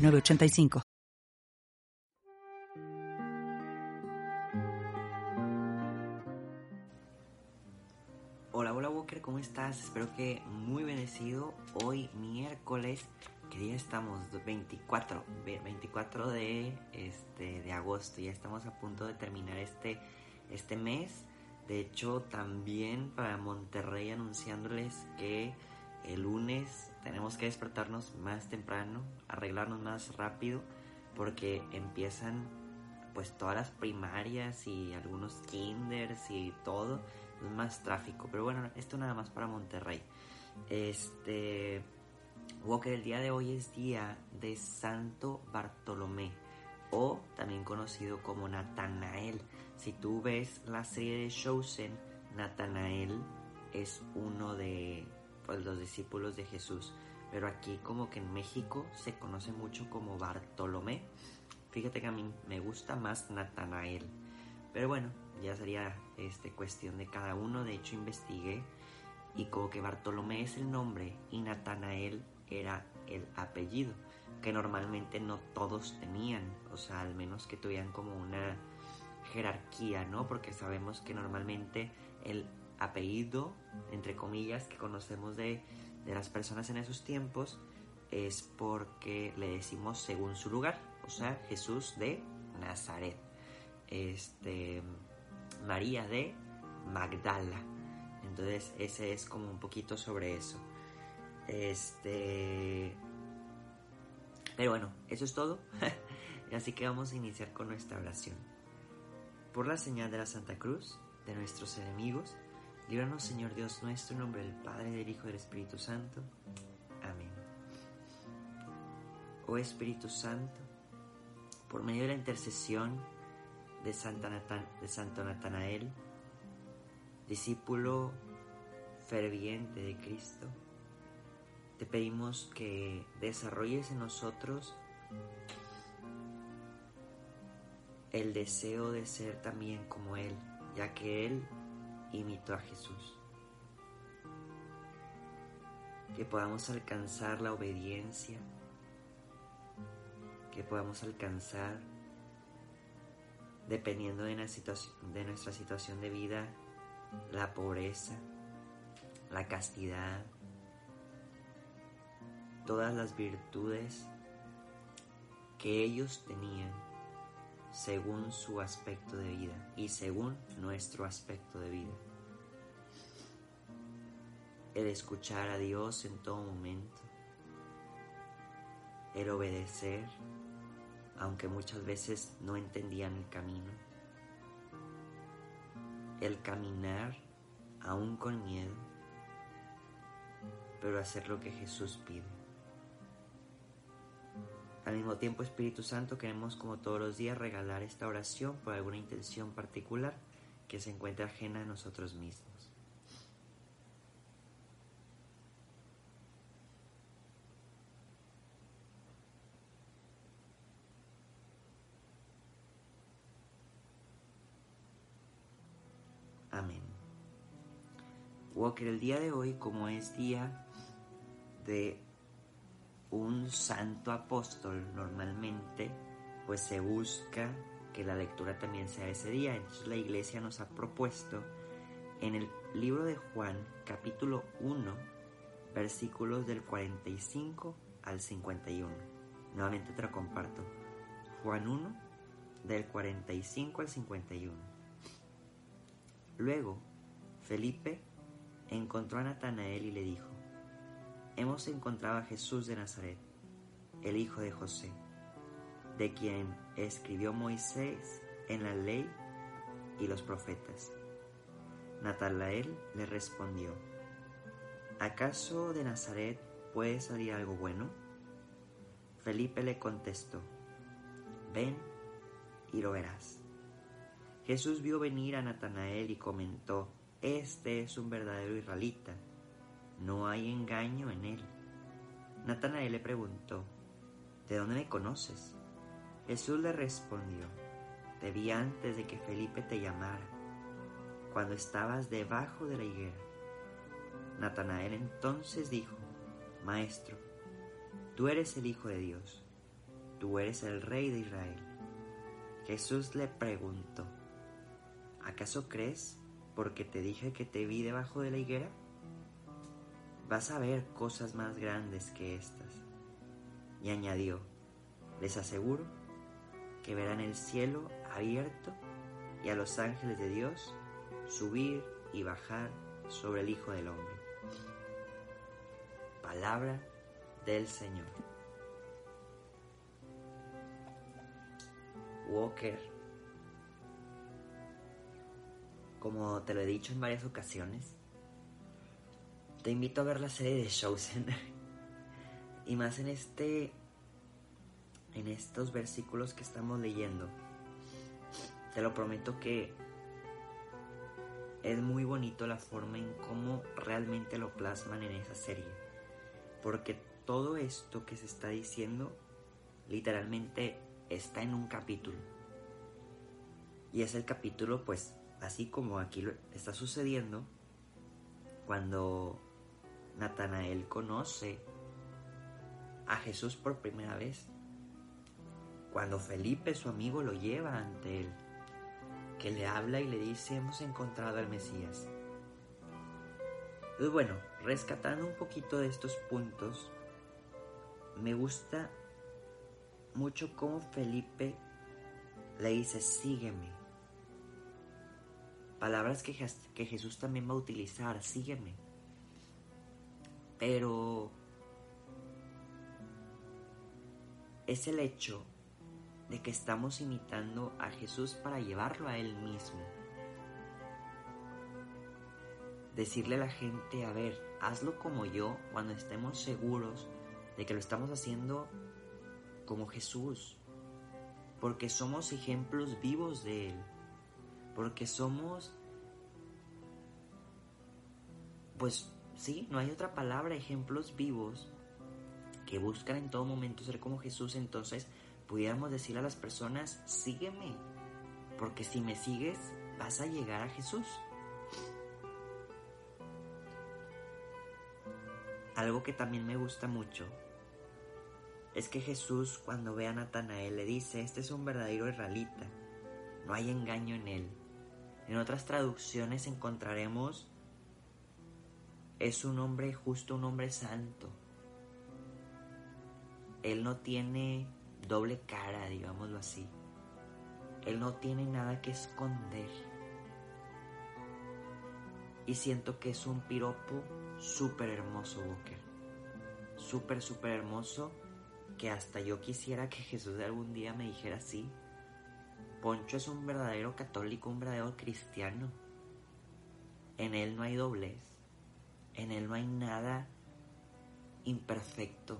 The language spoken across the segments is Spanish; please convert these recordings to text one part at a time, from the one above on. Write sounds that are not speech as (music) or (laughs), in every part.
985. Hola, hola Walker, ¿cómo estás? Espero que muy bendecido. Hoy miércoles, que día estamos? 24, 24 de, este, de agosto. Ya estamos a punto de terminar este, este mes. De hecho, también para Monterrey anunciándoles que el lunes tenemos que despertarnos más temprano, arreglarnos más rápido, porque empiezan pues todas las primarias y algunos kinders y todo, es más tráfico. Pero bueno, esto nada más para Monterrey. Este Walker, el día de hoy es día de Santo Bartolomé o también conocido como Natanael. Si tú ves la serie de Chosen, Natanael es uno de los discípulos de Jesús. Pero aquí como que en México se conoce mucho como Bartolomé. Fíjate que a mí me gusta más Natanael. Pero bueno, ya sería este, cuestión de cada uno. De hecho investigué y como que Bartolomé es el nombre y Natanael era el apellido. Que normalmente no todos tenían. O sea, al menos que tuvieran como una jerarquía, ¿no? Porque sabemos que normalmente el apellido, entre comillas, que conocemos de, las personas en esos tiempos es porque le decimos según su lugar, o sea, Jesús de Nazaret, este, María de Magdala. Entonces, ese es como un poquito sobre eso. Este, pero bueno, eso es todo. (laughs) Así que vamos a iniciar con nuestra oración. Por la señal de la Santa Cruz, de nuestros enemigos, Líbranos, Señor Dios nuestro, en nombre del Padre, del Hijo y del Espíritu Santo. Amén. Oh Espíritu Santo, por medio de la intercesión de, Santa de Santo Natanael, discípulo ferviente de Cristo, te pedimos que desarrolles en nosotros el deseo de ser también como Él, ya que Él imitó a Jesús. Que podamos alcanzar la obediencia, que podamos alcanzar, dependiendo de, de nuestra situación de vida, la pobreza, la castidad, todas las virtudes que ellos tenían según su aspecto de vida y según nuestro aspecto de vida. El escuchar a Dios en todo momento, el obedecer, aunque muchas veces no entendían el camino, el caminar aún con miedo, pero hacer lo que Jesús pide. Al mismo tiempo, Espíritu Santo, queremos como todos los días regalar esta oración por alguna intención particular que se encuentre ajena a nosotros mismos. Amén. Walker, el día de hoy, como es día de un santo apóstol normalmente pues se busca que la lectura también sea ese día. Entonces la iglesia nos ha propuesto en el libro de Juan capítulo 1 versículos del 45 al 51. Nuevamente te lo comparto. Juan 1 del 45 al 51. Luego Felipe encontró a Natanael y le dijo, hemos encontrado a Jesús de Nazaret, el hijo de José, de quien escribió Moisés en la ley y los profetas. Natanael le respondió, ¿acaso de Nazaret puede salir algo bueno? Felipe le contestó, ven y lo verás. Jesús vio venir a Natanael y comentó, este es un verdadero israelita, no hay engaño en él. Natanael le preguntó, ¿de dónde me conoces? Jesús le respondió, te vi antes de que Felipe te llamara, cuando estabas debajo de la higuera. Natanael entonces dijo, Maestro, tú eres el Hijo de Dios, tú eres el Rey de Israel. Jesús le preguntó, ¿acaso crees porque te dije que te vi debajo de la higuera? Vas a ver cosas más grandes que estas. Y añadió, les aseguro que verán el cielo abierto y a los ángeles de Dios subir y bajar sobre el Hijo del Hombre. Palabra del Señor. Walker, como te lo he dicho en varias ocasiones, te invito a ver la serie de Chosen (laughs) y más en este en estos versículos que estamos leyendo. Te lo prometo que es muy bonito la forma en cómo realmente lo plasman en esa serie. Porque todo esto que se está diciendo literalmente está en un capítulo. Y es el capítulo, pues, así como aquí está sucediendo, cuando Natanael conoce a Jesús por primera vez. Cuando Felipe, su amigo, lo lleva ante él que le habla y le dice hemos encontrado al Mesías. Entonces bueno, rescatando un poquito de estos puntos, me gusta mucho cómo Felipe le dice sígueme. Palabras que, que Jesús también va a utilizar, sígueme. Pero es el hecho de que estamos imitando a Jesús para llevarlo a Él mismo. Decirle a la gente, a ver, hazlo como yo cuando estemos seguros de que lo estamos haciendo como Jesús. Porque somos ejemplos vivos de Él. Porque somos, pues sí, no hay otra palabra, ejemplos vivos que buscan en todo momento ser como Jesús. Entonces, pudiéramos decirle a las personas, sígueme, porque si me sigues vas a llegar a Jesús. Algo que también me gusta mucho es que Jesús cuando ve a Natanael le dice, este es un verdadero israelita, no hay engaño en él. En otras traducciones encontraremos, es un hombre justo, un hombre santo. Él no tiene doble cara, digámoslo así. Él no tiene nada que esconder. Y siento que es un piropo súper hermoso, Walker. Súper, súper hermoso. Que hasta yo quisiera que Jesús algún día me dijera así. Poncho es un verdadero católico, un verdadero cristiano. En él no hay doblez. En él no hay nada imperfecto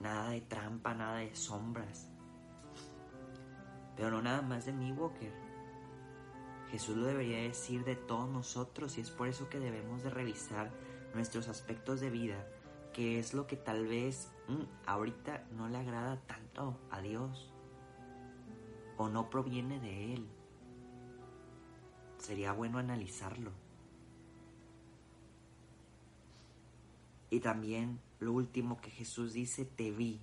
nada de trampa, nada de sombras. Pero no nada más de mí, Walker. Jesús lo debería decir de todos nosotros y es por eso que debemos de revisar nuestros aspectos de vida, que es lo que tal vez mm, ahorita no le agrada tanto a Dios o no proviene de Él. Sería bueno analizarlo. Y también lo último que Jesús dice, te vi.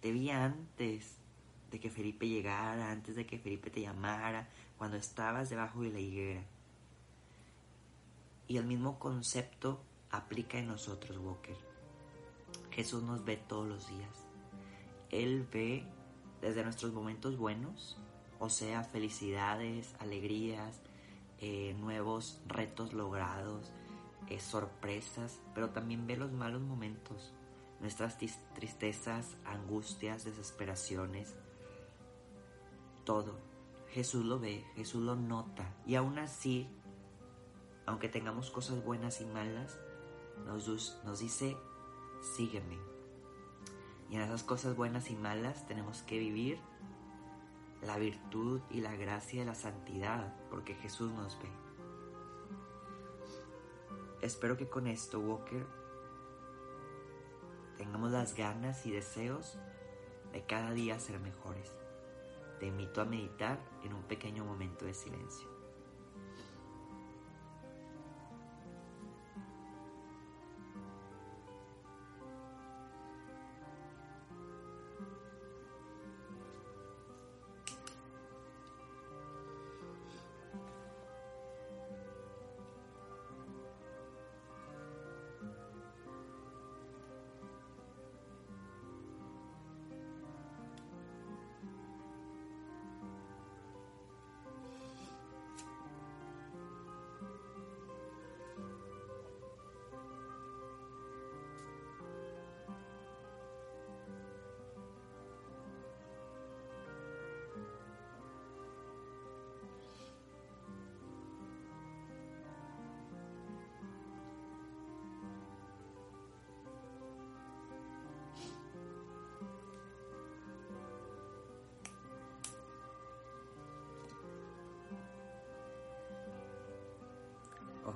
Te vi antes de que Felipe llegara, antes de que Felipe te llamara, cuando estabas debajo de la higuera. Y el mismo concepto aplica en nosotros, Walker. Jesús nos ve todos los días. Él ve desde nuestros momentos buenos, o sea, felicidades, alegrías, eh, nuevos retos logrados, es sorpresas, pero también ve los malos momentos, nuestras tristezas, angustias, desesperaciones, todo. Jesús lo ve, Jesús lo nota y aún así, aunque tengamos cosas buenas y malas, nos, nos dice, sígueme, Y en esas cosas buenas y malas tenemos que vivir la virtud y la gracia de la santidad, porque Jesús nos ve. Espero que con esto, Walker, tengamos las ganas y deseos de cada día ser mejores. Te invito a meditar en un pequeño momento de silencio.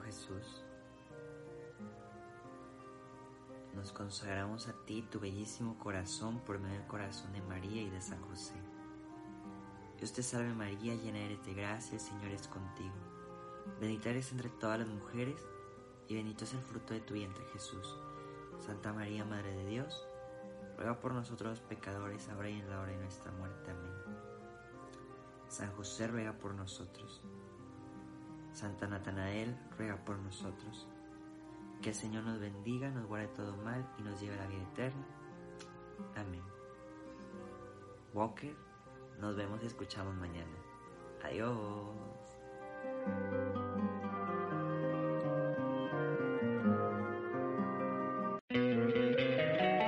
Jesús, nos consagramos a ti, tu bellísimo corazón, por medio del corazón de María y de San José. Dios te salve María, llena eres de gracia, el Señor es contigo. Bendita eres entre todas las mujeres, y bendito es el fruto de tu vientre Jesús. Santa María, Madre de Dios, ruega por nosotros los pecadores, ahora y en la hora de nuestra muerte. Amén. San José ruega por nosotros. Santa Natanael, ruega por nosotros. Que el Señor nos bendiga, nos guarde todo mal y nos lleve a la vida eterna. Amén. Walker, nos vemos y escuchamos mañana. Adiós.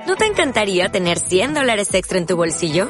¿No te encantaría tener 100 dólares extra en tu bolsillo?